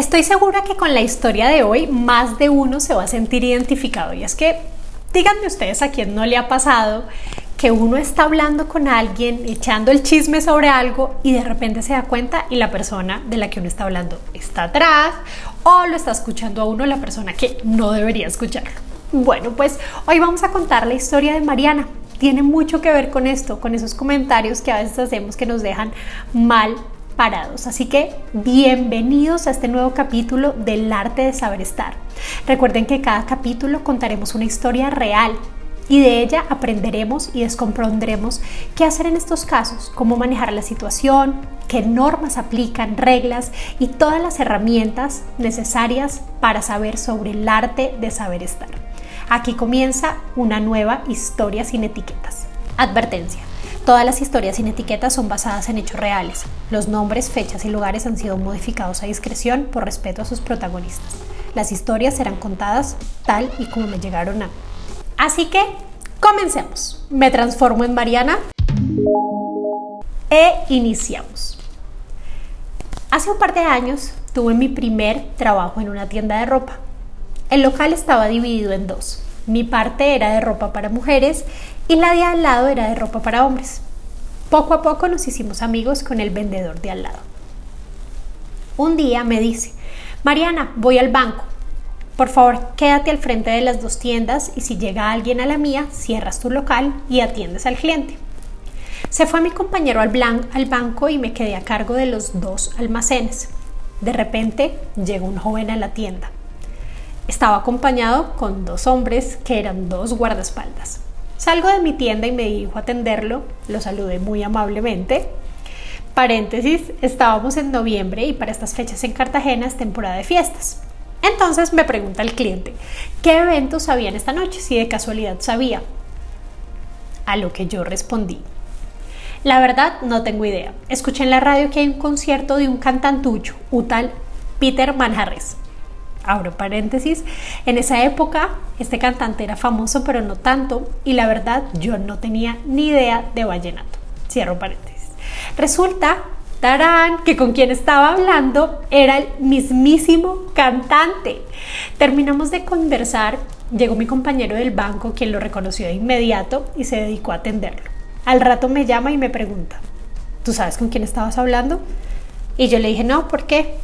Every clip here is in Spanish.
Estoy segura que con la historia de hoy más de uno se va a sentir identificado y es que díganme ustedes a quién no le ha pasado que uno está hablando con alguien, echando el chisme sobre algo y de repente se da cuenta y la persona de la que uno está hablando está atrás o lo está escuchando a uno la persona que no debería escucharlo. Bueno, pues hoy vamos a contar la historia de Mariana. Tiene mucho que ver con esto, con esos comentarios que a veces hacemos que nos dejan mal parados. Así que bienvenidos a este nuevo capítulo del arte de saber estar. Recuerden que cada capítulo contaremos una historia real y de ella aprenderemos y descompondremos qué hacer en estos casos, cómo manejar la situación, qué normas aplican, reglas y todas las herramientas necesarias para saber sobre el arte de saber estar. Aquí comienza una nueva historia sin etiquetas. Advertencia. Todas las historias sin etiquetas son basadas en hechos reales. Los nombres, fechas y lugares han sido modificados a discreción por respeto a sus protagonistas. Las historias serán contadas tal y como me llegaron a. Así que, comencemos. Me transformo en Mariana e iniciamos. Hace un par de años tuve mi primer trabajo en una tienda de ropa. El local estaba dividido en dos. Mi parte era de ropa para mujeres y la de al lado era de ropa para hombres. Poco a poco nos hicimos amigos con el vendedor de al lado. Un día me dice, Mariana, voy al banco. Por favor, quédate al frente de las dos tiendas y si llega alguien a la mía, cierras tu local y atiendes al cliente. Se fue mi compañero al, al banco y me quedé a cargo de los dos almacenes. De repente llegó un joven a la tienda. Estaba acompañado con dos hombres que eran dos guardaespaldas. Salgo de mi tienda y me dirijo a atenderlo, lo saludé muy amablemente. Paréntesis, estábamos en noviembre y para estas fechas en Cartagena es temporada de fiestas. Entonces me pregunta el cliente, ¿qué eventos habían esta noche? Si de casualidad sabía. A lo que yo respondí, la verdad no tengo idea. Escuché en la radio que hay un concierto de un cantantucho, un tal Peter Manjarres abro paréntesis, en esa época este cantante era famoso pero no tanto y la verdad yo no tenía ni idea de vallenato. Cierro paréntesis. Resulta, tarán, que con quien estaba hablando era el mismísimo cantante. Terminamos de conversar, llegó mi compañero del banco quien lo reconoció de inmediato y se dedicó a atenderlo. Al rato me llama y me pregunta, ¿tú sabes con quién estabas hablando? Y yo le dije, no, ¿por qué?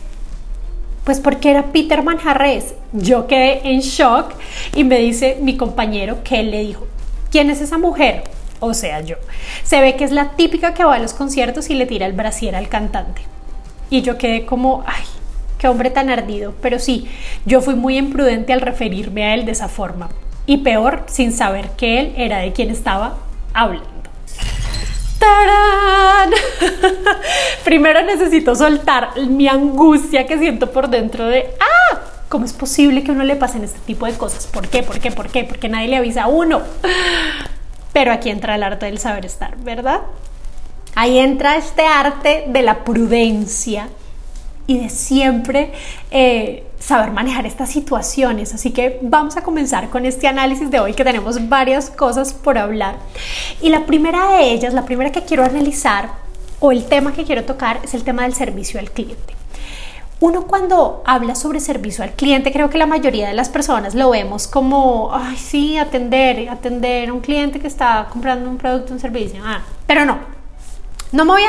Pues porque era Peter Manjarres. Yo quedé en shock y me dice mi compañero que él le dijo, ¿quién es esa mujer? O sea, yo. Se ve que es la típica que va a los conciertos y le tira el brasier al cantante. Y yo quedé como, ay, qué hombre tan ardido. Pero sí, yo fui muy imprudente al referirme a él de esa forma. Y peor, sin saber que él era de quien estaba hablando. Primero necesito soltar mi angustia que siento por dentro de ¡Ah! ¿Cómo es posible que a uno le pasen este tipo de cosas? ¿Por qué? ¿Por qué? ¿Por qué? Porque nadie le avisa a uno. Pero aquí entra el arte del saber estar, ¿verdad? Ahí entra este arte de la prudencia y de siempre eh, saber manejar estas situaciones. Así que vamos a comenzar con este análisis de hoy que tenemos varias cosas por hablar. Y la primera de ellas, la primera que quiero analizar o el tema que quiero tocar es el tema del servicio al cliente. Uno cuando habla sobre servicio al cliente, creo que la mayoría de las personas lo vemos como, ay, sí, atender, atender a un cliente que está comprando un producto, un servicio. Ah, pero no, no me voy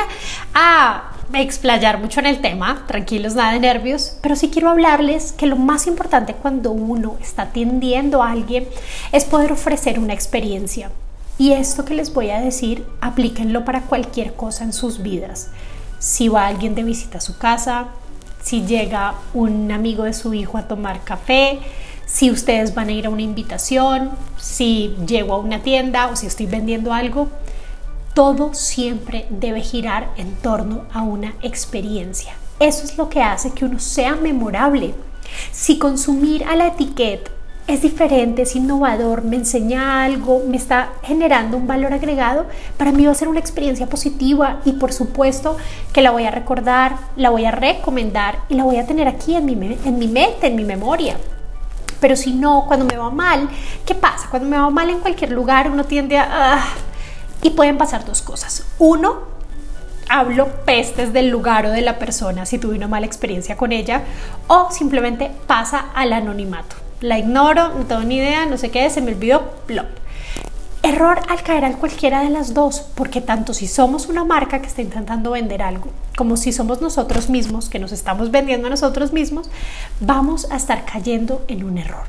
a explayar mucho en el tema, tranquilos, nada de nervios, pero sí quiero hablarles que lo más importante cuando uno está atendiendo a alguien es poder ofrecer una experiencia. Y esto que les voy a decir, aplíquenlo para cualquier cosa en sus vidas. Si va alguien de visita a su casa, si llega un amigo de su hijo a tomar café, si ustedes van a ir a una invitación, si llego a una tienda o si estoy vendiendo algo, todo siempre debe girar en torno a una experiencia. Eso es lo que hace que uno sea memorable. Si consumir a la etiqueta es diferente, es innovador, me enseña algo, me está generando un valor agregado, para mí va a ser una experiencia positiva y por supuesto que la voy a recordar, la voy a recomendar y la voy a tener aquí en mi, en mi mente, en mi memoria. Pero si no, cuando me va mal, ¿qué pasa? Cuando me va mal en cualquier lugar uno tiende a... Ah, y pueden pasar dos cosas. Uno, hablo pestes del lugar o de la persona si tuve una mala experiencia con ella o simplemente pasa al anonimato. La ignoro, no tengo ni idea, no sé qué, se me olvidó, plop. Error al caer al cualquiera de las dos, porque tanto si somos una marca que está intentando vender algo, como si somos nosotros mismos que nos estamos vendiendo a nosotros mismos, vamos a estar cayendo en un error.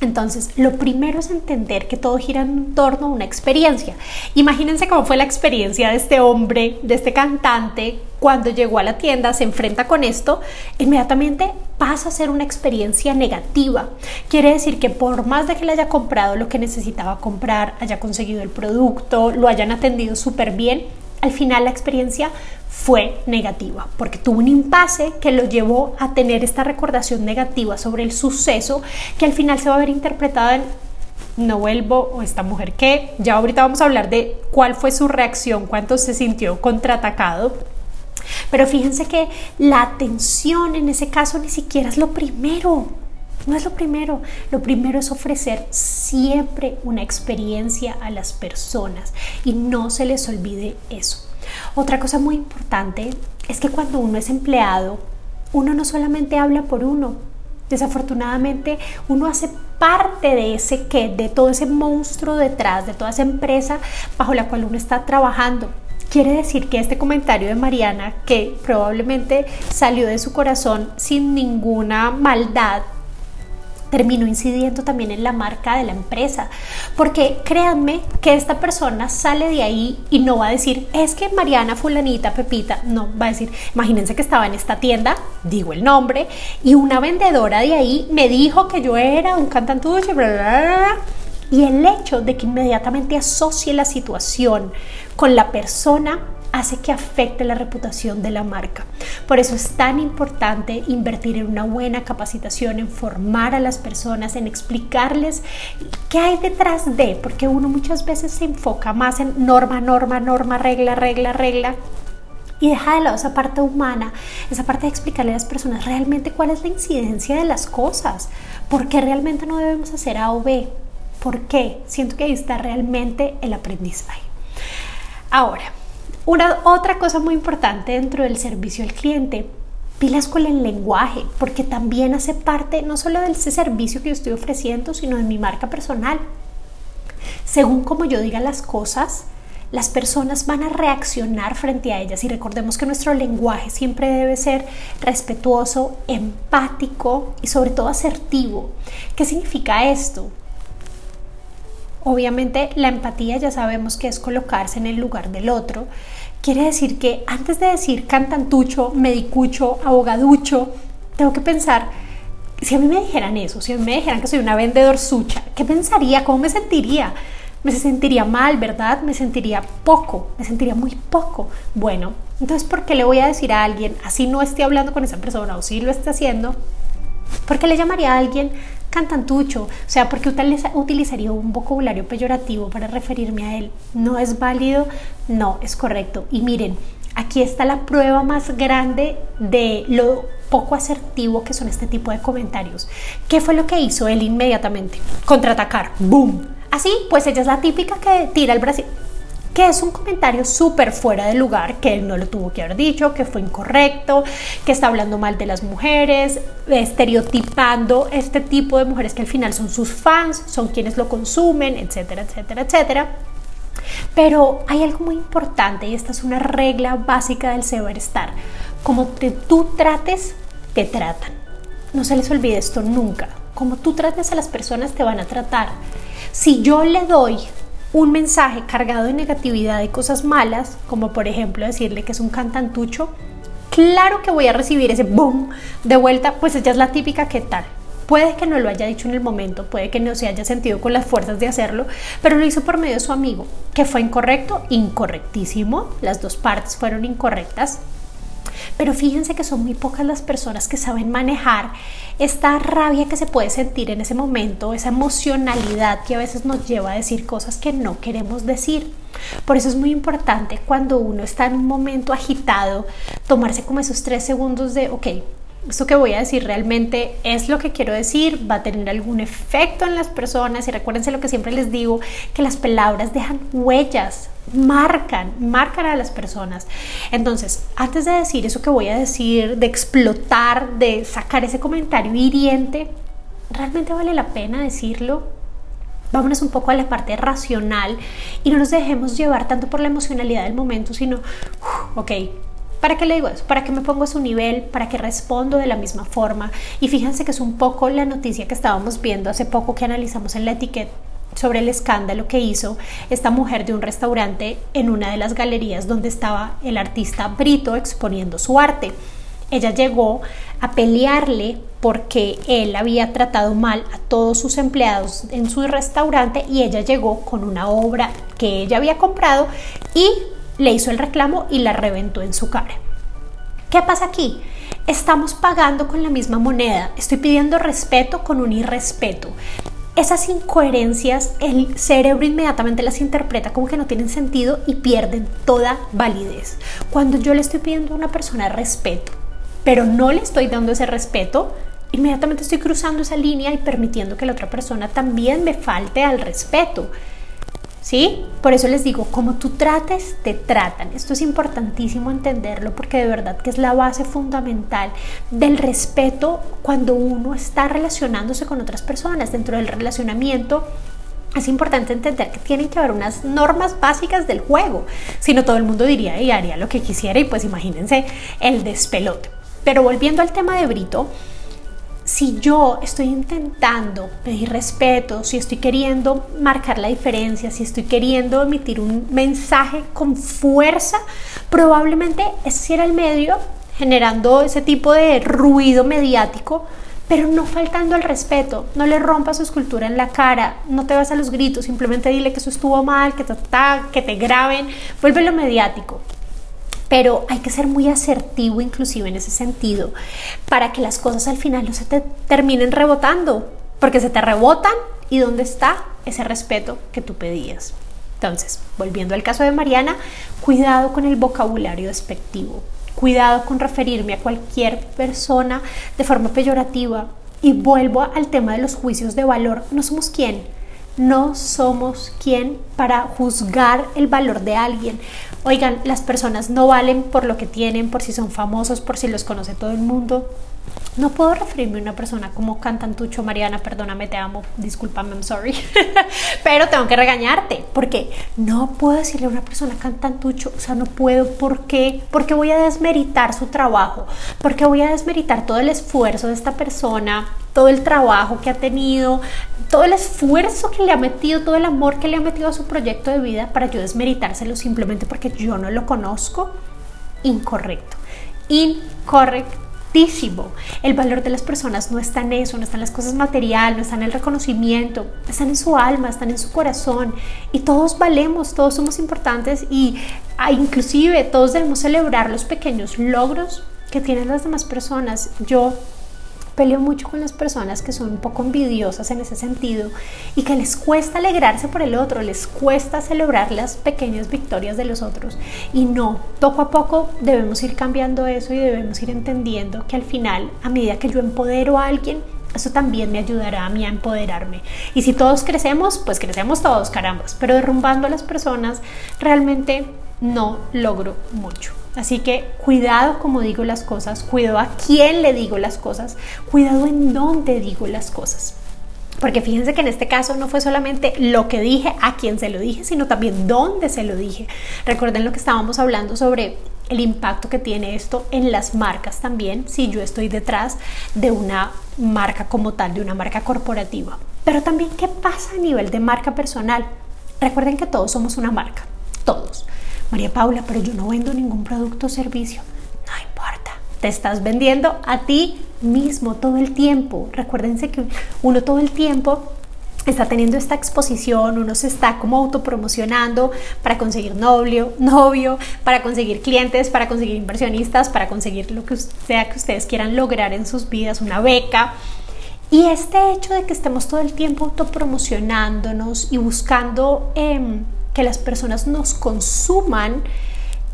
Entonces, lo primero es entender que todo gira en torno a una experiencia. Imagínense cómo fue la experiencia de este hombre, de este cantante, cuando llegó a la tienda, se enfrenta con esto, inmediatamente pasa a ser una experiencia negativa. Quiere decir que por más de que le haya comprado lo que necesitaba comprar, haya conseguido el producto, lo hayan atendido súper bien, al final la experiencia fue negativa, porque tuvo un impasse que lo llevó a tener esta recordación negativa sobre el suceso que al final se va a ver interpretada en no vuelvo o esta mujer que ya ahorita vamos a hablar de cuál fue su reacción, cuánto se sintió contraatacado. Pero fíjense que la atención en ese caso ni siquiera es lo primero. No es lo primero. Lo primero es ofrecer siempre una experiencia a las personas y no se les olvide eso. Otra cosa muy importante es que cuando uno es empleado, uno no solamente habla por uno. Desafortunadamente, uno hace parte de ese que, de todo ese monstruo detrás, de toda esa empresa bajo la cual uno está trabajando. Quiere decir que este comentario de Mariana, que probablemente salió de su corazón sin ninguna maldad, terminó incidiendo también en la marca de la empresa. Porque créanme que esta persona sale de ahí y no va a decir, es que Mariana, fulanita, Pepita, no, va a decir, imagínense que estaba en esta tienda, digo el nombre, y una vendedora de ahí me dijo que yo era un cantantucho, bla, bla, bla, y el hecho de que inmediatamente asocie la situación con la persona hace que afecte la reputación de la marca. Por eso es tan importante invertir en una buena capacitación, en formar a las personas, en explicarles qué hay detrás de, porque uno muchas veces se enfoca más en norma, norma, norma, regla, regla, regla, y deja de lado esa parte humana, esa parte de explicarle a las personas realmente cuál es la incidencia de las cosas, por qué realmente no debemos hacer A o B, por qué. Siento que ahí está realmente el aprendizaje. Ahora, una otra cosa muy importante dentro del servicio al cliente, pilas con el lenguaje, porque también hace parte no solo de ese servicio que yo estoy ofreciendo, sino de mi marca personal. Según como yo diga las cosas, las personas van a reaccionar frente a ellas y recordemos que nuestro lenguaje siempre debe ser respetuoso, empático y sobre todo asertivo. ¿Qué significa esto? Obviamente la empatía ya sabemos que es colocarse en el lugar del otro. Quiere decir que antes de decir cantantucho, medicucho, abogaducho, tengo que pensar, si a mí me dijeran eso, si a mí me dijeran que soy una vendedor sucha, ¿qué pensaría? ¿Cómo me sentiría? Me sentiría mal, ¿verdad? Me sentiría poco, me sentiría muy poco. Bueno, entonces, ¿por qué le voy a decir a alguien, así no esté hablando con esa persona o si lo esté haciendo? ¿Por qué le llamaría a alguien cantantucho, o sea, porque utilizaría un vocabulario peyorativo para referirme a él. ¿No es válido? No, es correcto. Y miren, aquí está la prueba más grande de lo poco asertivo que son este tipo de comentarios. ¿Qué fue lo que hizo él inmediatamente? Contraatacar. ¡Boom! Así, pues ella es la típica que tira el brazo que es un comentario súper fuera de lugar, que él no lo tuvo que haber dicho, que fue incorrecto, que está hablando mal de las mujeres, estereotipando este tipo de mujeres que al final son sus fans, son quienes lo consumen, etcétera, etcétera, etcétera. Pero hay algo muy importante y esta es una regla básica del estar. Como tú trates, te tratan. No se les olvide esto nunca. Como tú trates a las personas, te van a tratar. Si yo le doy un mensaje cargado de negatividad y cosas malas, como por ejemplo decirle que es un cantantucho, claro que voy a recibir ese boom de vuelta, pues ella es la típica que tal. Puede que no lo haya dicho en el momento, puede que no se haya sentido con las fuerzas de hacerlo, pero lo hizo por medio de su amigo, que fue incorrecto, incorrectísimo, las dos partes fueron incorrectas, pero fíjense que son muy pocas las personas que saben manejar esta rabia que se puede sentir en ese momento, esa emocionalidad que a veces nos lleva a decir cosas que no queremos decir. Por eso es muy importante cuando uno está en un momento agitado, tomarse como esos tres segundos de, ok, esto que voy a decir realmente es lo que quiero decir, va a tener algún efecto en las personas y recuérdense lo que siempre les digo, que las palabras dejan huellas, marcan, marcan a las personas. Entonces, antes de decir eso que voy a decir, de explotar, de sacar ese comentario hiriente, ¿realmente vale la pena decirlo? Vámonos un poco a la parte racional y no nos dejemos llevar tanto por la emocionalidad del momento, sino, ok, ¿Para qué le digo eso? ¿Para que me pongo a su nivel? ¿Para que respondo de la misma forma? Y fíjense que es un poco la noticia que estábamos viendo hace poco que analizamos en la etiqueta sobre el escándalo que hizo esta mujer de un restaurante en una de las galerías donde estaba el artista Brito exponiendo su arte. Ella llegó a pelearle porque él había tratado mal a todos sus empleados en su restaurante y ella llegó con una obra que ella había comprado y le hizo el reclamo y la reventó en su cara. ¿Qué pasa aquí? Estamos pagando con la misma moneda. Estoy pidiendo respeto con un irrespeto. Esas incoherencias el cerebro inmediatamente las interpreta como que no tienen sentido y pierden toda validez. Cuando yo le estoy pidiendo a una persona respeto, pero no le estoy dando ese respeto, inmediatamente estoy cruzando esa línea y permitiendo que la otra persona también me falte al respeto. ¿Sí? Por eso les digo, como tú trates, te tratan. Esto es importantísimo entenderlo porque de verdad que es la base fundamental del respeto cuando uno está relacionándose con otras personas. Dentro del relacionamiento es importante entender que tienen que haber unas normas básicas del juego. Si no, todo el mundo diría y haría lo que quisiera y pues imagínense el despelote. Pero volviendo al tema de Brito, si yo estoy intentando pedir respeto, si estoy queriendo marcar la diferencia, si estoy queriendo emitir un mensaje con fuerza, probablemente ese era el medio generando ese tipo de ruido mediático, pero no faltando el respeto, no le rompas su escultura en la cara, no te vas a los gritos, simplemente dile que eso estuvo mal, que te, que te graben, vuélvelo mediático pero hay que ser muy asertivo inclusive en ese sentido para que las cosas al final no se te terminen rebotando, porque se te rebotan y dónde está ese respeto que tú pedías. Entonces, volviendo al caso de Mariana, cuidado con el vocabulario despectivo, cuidado con referirme a cualquier persona de forma peyorativa y vuelvo al tema de los juicios de valor. No somos quién, no somos quien para juzgar el valor de alguien. Oigan, las personas no valen por lo que tienen, por si son famosos, por si los conoce todo el mundo. No puedo referirme a una persona como cantantucho, Mariana, perdóname, te amo, discúlpame, I'm sorry, pero tengo que regañarte, porque no puedo decirle a una persona cantantucho, o sea, no puedo, ¿por qué? Porque voy a desmeritar su trabajo, porque voy a desmeritar todo el esfuerzo de esta persona, todo el trabajo que ha tenido, todo el esfuerzo que le ha metido, todo el amor que le ha metido a su proyecto de vida para yo desmeritárselo simplemente porque yo no lo conozco. Incorrecto. El valor de las personas no está en eso, no está en las cosas materiales, no está en el reconocimiento, están en su alma, están en su corazón. Y todos valemos, todos somos importantes y ah, inclusive todos debemos celebrar los pequeños logros que tienen las demás personas. Yo peleo mucho con las personas que son un poco envidiosas en ese sentido y que les cuesta alegrarse por el otro, les cuesta celebrar las pequeñas victorias de los otros. Y no, poco a poco debemos ir cambiando eso y debemos ir entendiendo que al final, a medida que yo empodero a alguien, eso también me ayudará a mí a empoderarme. Y si todos crecemos, pues crecemos todos, carambas. Pero derrumbando a las personas, realmente no logro mucho. Así que cuidado como digo las cosas, cuidado a quién le digo las cosas, cuidado en dónde digo las cosas. Porque fíjense que en este caso no fue solamente lo que dije, a quién se lo dije, sino también dónde se lo dije. Recuerden lo que estábamos hablando sobre el impacto que tiene esto en las marcas también, si yo estoy detrás de una marca como tal, de una marca corporativa. Pero también, ¿qué pasa a nivel de marca personal? Recuerden que todos somos una marca, todos. María Paula, pero yo no vendo ningún producto o servicio. No importa, te estás vendiendo a ti mismo todo el tiempo. Recuérdense que uno todo el tiempo está teniendo esta exposición, uno se está como autopromocionando para conseguir novio, novio, para conseguir clientes, para conseguir inversionistas, para conseguir lo que sea que ustedes quieran lograr en sus vidas, una beca. Y este hecho de que estemos todo el tiempo autopromocionándonos y buscando... Eh, que las personas nos consuman,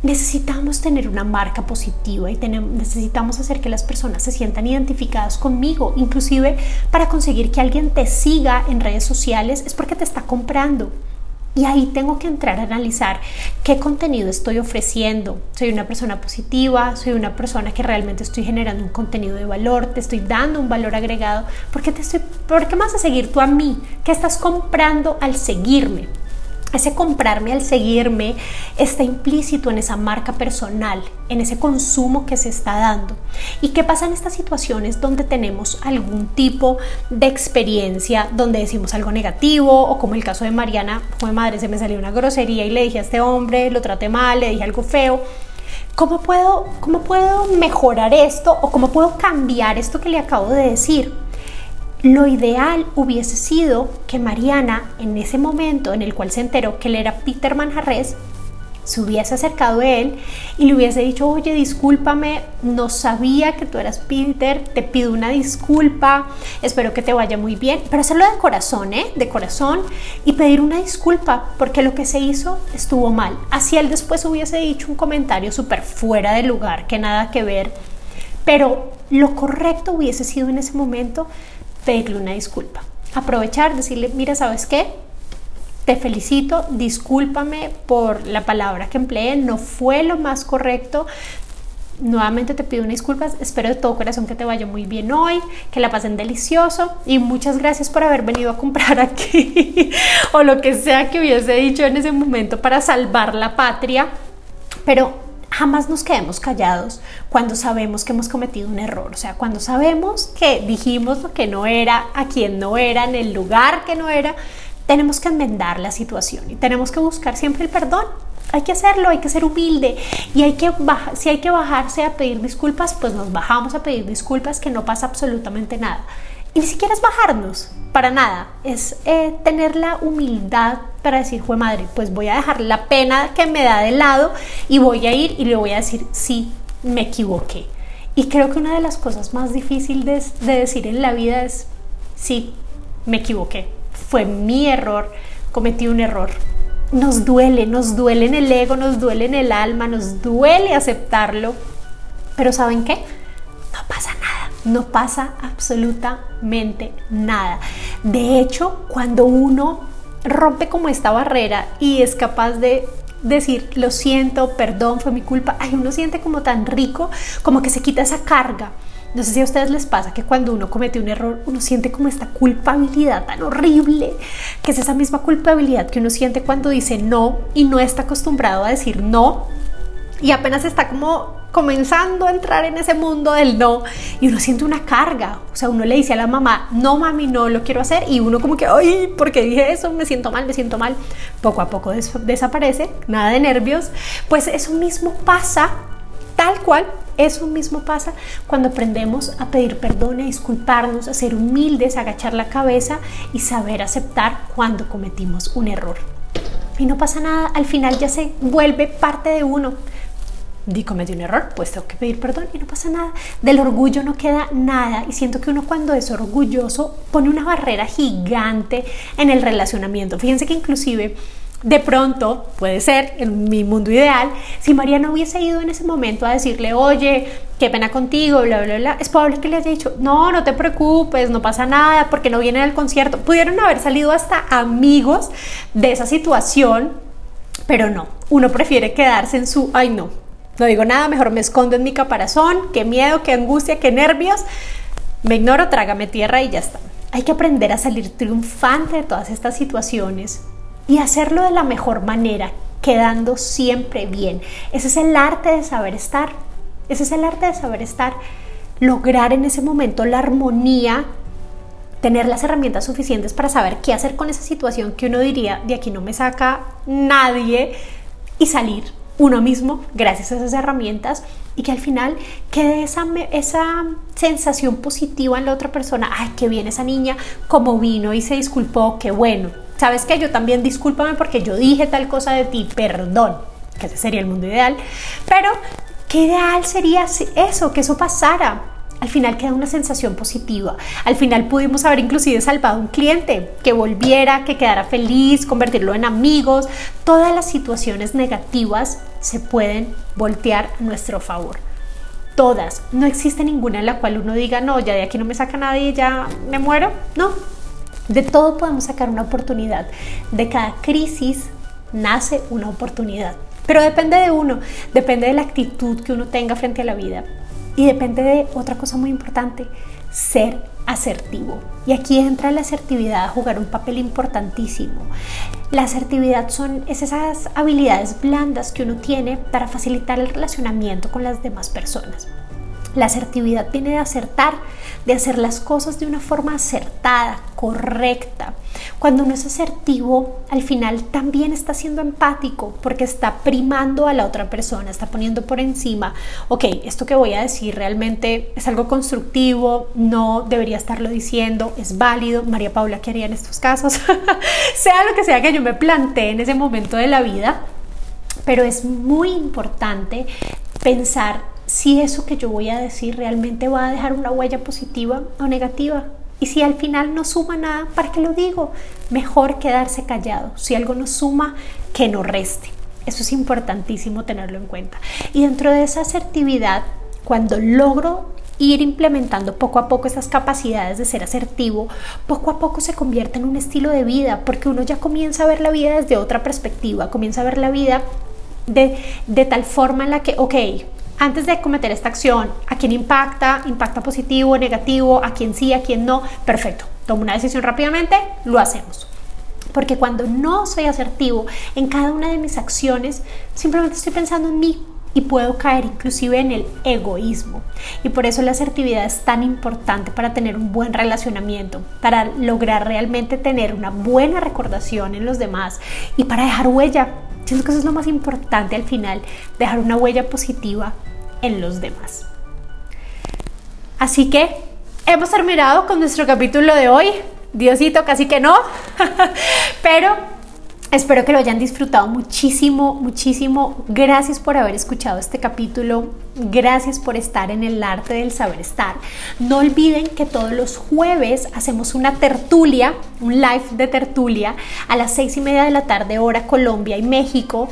necesitamos tener una marca positiva y necesitamos hacer que las personas se sientan identificadas conmigo, inclusive para conseguir que alguien te siga en redes sociales es porque te está comprando. Y ahí tengo que entrar a analizar qué contenido estoy ofreciendo. Soy una persona positiva, soy una persona que realmente estoy generando un contenido de valor, te estoy dando un valor agregado. ¿Por qué, te estoy, ¿por qué vas a seguir tú a mí? ¿Qué estás comprando al seguirme? Ese comprarme al seguirme está implícito en esa marca personal, en ese consumo que se está dando. ¿Y qué pasa en estas situaciones donde tenemos algún tipo de experiencia, donde decimos algo negativo o como el caso de Mariana, fue madre, se me salió una grosería y le dije a este hombre, lo traté mal, le dije algo feo? ¿Cómo puedo, cómo puedo mejorar esto o cómo puedo cambiar esto que le acabo de decir? Lo ideal hubiese sido que Mariana, en ese momento en el cual se enteró que él era Peter Manjarres, se hubiese acercado a él y le hubiese dicho, oye, discúlpame, no sabía que tú eras Peter, te pido una disculpa, espero que te vaya muy bien, pero hacerlo de corazón, ¿eh? De corazón y pedir una disculpa porque lo que se hizo estuvo mal. Así él después hubiese dicho un comentario súper fuera de lugar, que nada que ver, pero lo correcto hubiese sido en ese momento pedirle una disculpa. Aprovechar, decirle, mira, ¿sabes qué? Te felicito, discúlpame por la palabra que empleé, no fue lo más correcto. Nuevamente te pido una disculpa, espero de todo corazón que te vaya muy bien hoy, que la pasen delicioso y muchas gracias por haber venido a comprar aquí o lo que sea que hubiese dicho en ese momento para salvar la patria. Pero jamás nos quedemos callados cuando sabemos que hemos cometido un error, o sea, cuando sabemos que dijimos lo que no era, a quien no era, en el lugar que no era, tenemos que enmendar la situación y tenemos que buscar siempre el perdón. Hay que hacerlo, hay que ser humilde y hay que si hay que bajarse a pedir disculpas, pues nos bajamos a pedir disculpas que no pasa absolutamente nada. Ni siquiera es bajarnos, para nada. Es eh, tener la humildad para decir, fue madre, pues voy a dejar la pena que me da de lado y voy a ir y le voy a decir, sí, me equivoqué. Y creo que una de las cosas más difíciles de, de decir en la vida es, sí, me equivoqué. Fue mi error, cometí un error. Nos duele, nos duele en el ego, nos duele en el alma, nos duele aceptarlo. Pero ¿saben qué? No pasa no pasa absolutamente nada. De hecho, cuando uno rompe como esta barrera y es capaz de decir, lo siento, perdón, fue mi culpa, ay, uno siente como tan rico, como que se quita esa carga. No sé si a ustedes les pasa que cuando uno comete un error, uno siente como esta culpabilidad tan horrible, que es esa misma culpabilidad que uno siente cuando dice no y no está acostumbrado a decir no y apenas está como comenzando a entrar en ese mundo del no y uno siente una carga, o sea, uno le dice a la mamá, no mami, no lo quiero hacer y uno como que, ay, ¿por qué dije eso? Me siento mal, me siento mal. Poco a poco desaparece, nada de nervios, pues eso mismo pasa, tal cual, eso mismo pasa cuando aprendemos a pedir perdón, a disculparnos, a ser humildes, a agachar la cabeza y saber aceptar cuando cometimos un error. Y no pasa nada, al final ya se vuelve parte de uno di cometí un error, pues tengo que pedir perdón y no pasa nada. Del orgullo no queda nada y siento que uno cuando es orgulloso pone una barrera gigante en el relacionamiento. Fíjense que inclusive de pronto, puede ser, en mi mundo ideal, si María no hubiese ido en ese momento a decirle, oye, qué pena contigo, bla, bla, bla, es probable que le haya dicho, no, no te preocupes, no pasa nada, porque no viene al concierto. Pudieron haber salido hasta amigos de esa situación, pero no, uno prefiere quedarse en su, ay no, no digo nada, mejor me escondo en mi caparazón, qué miedo, qué angustia, qué nervios. Me ignoro, trágame tierra y ya está. Hay que aprender a salir triunfante de todas estas situaciones y hacerlo de la mejor manera, quedando siempre bien. Ese es el arte de saber estar. Ese es el arte de saber estar. Lograr en ese momento la armonía, tener las herramientas suficientes para saber qué hacer con esa situación que uno diría, de aquí no me saca nadie, y salir uno mismo gracias a esas herramientas y que al final quede esa, esa sensación positiva en la otra persona. Ay, qué bien esa niña, como vino y se disculpó, qué bueno. ¿Sabes que Yo también discúlpame porque yo dije tal cosa de ti, perdón, que ese sería el mundo ideal. Pero, ¿qué ideal sería eso, que eso pasara? Al final queda una sensación positiva. Al final pudimos haber inclusive salvado a un cliente que volviera, que quedara feliz, convertirlo en amigos. Todas las situaciones negativas se pueden voltear a nuestro favor. Todas. No existe ninguna en la cual uno diga, no, ya de aquí no me saca nadie, ya me muero. No. De todo podemos sacar una oportunidad. De cada crisis nace una oportunidad. Pero depende de uno, depende de la actitud que uno tenga frente a la vida. Y depende de otra cosa muy importante, ser asertivo. Y aquí entra la asertividad a jugar un papel importantísimo. La asertividad son esas habilidades blandas que uno tiene para facilitar el relacionamiento con las demás personas. La asertividad viene de acertar, de hacer las cosas de una forma acertada, correcta. Cuando uno es asertivo, al final también está siendo empático porque está primando a la otra persona, está poniendo por encima, ok, esto que voy a decir realmente es algo constructivo, no debería estarlo diciendo, es válido. María Paula, ¿qué haría en estos casos? sea lo que sea que yo me plantee en ese momento de la vida, pero es muy importante pensar si eso que yo voy a decir realmente va a dejar una huella positiva o negativa. Y si al final no suma nada, ¿para qué lo digo? Mejor quedarse callado. Si algo no suma, que no reste. Eso es importantísimo tenerlo en cuenta. Y dentro de esa asertividad, cuando logro ir implementando poco a poco esas capacidades de ser asertivo, poco a poco se convierte en un estilo de vida, porque uno ya comienza a ver la vida desde otra perspectiva, comienza a ver la vida de, de tal forma en la que, ok, antes de cometer esta acción, ¿a quién impacta? ¿Impacta positivo, negativo? ¿A quién sí, a quién no? Perfecto. Tomo una decisión rápidamente, lo hacemos. Porque cuando no soy asertivo en cada una de mis acciones, simplemente estoy pensando en mí y puedo caer inclusive en el egoísmo. Y por eso la asertividad es tan importante para tener un buen relacionamiento, para lograr realmente tener una buena recordación en los demás y para dejar huella Siento que eso es lo más importante al final, dejar una huella positiva en los demás. Así que hemos terminado con nuestro capítulo de hoy. Diosito, casi que no, pero Espero que lo hayan disfrutado muchísimo, muchísimo. Gracias por haber escuchado este capítulo. Gracias por estar en el arte del saber estar. No olviden que todos los jueves hacemos una tertulia, un live de tertulia a las seis y media de la tarde, hora Colombia y México.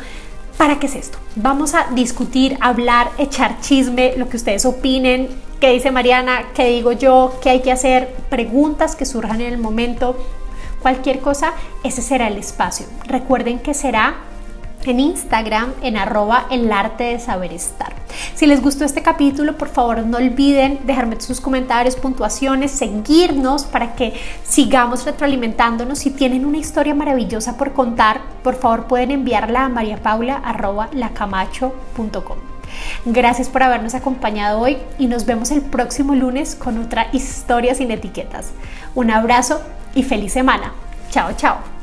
¿Para qué es esto? Vamos a discutir, hablar, echar chisme, lo que ustedes opinen, qué dice Mariana, qué digo yo, qué hay que hacer, preguntas que surjan en el momento. Cualquier cosa, ese será el espacio. Recuerden que será en Instagram en arroba el arte de saber estar. Si les gustó este capítulo, por favor no olviden dejarme sus comentarios, puntuaciones, seguirnos para que sigamos retroalimentándonos. Si tienen una historia maravillosa por contar, por favor pueden enviarla a mariapaula.lacamacho.com. Gracias por habernos acompañado hoy y nos vemos el próximo lunes con otra historia sin etiquetas. Un abrazo y feliz semana. Chao, chao.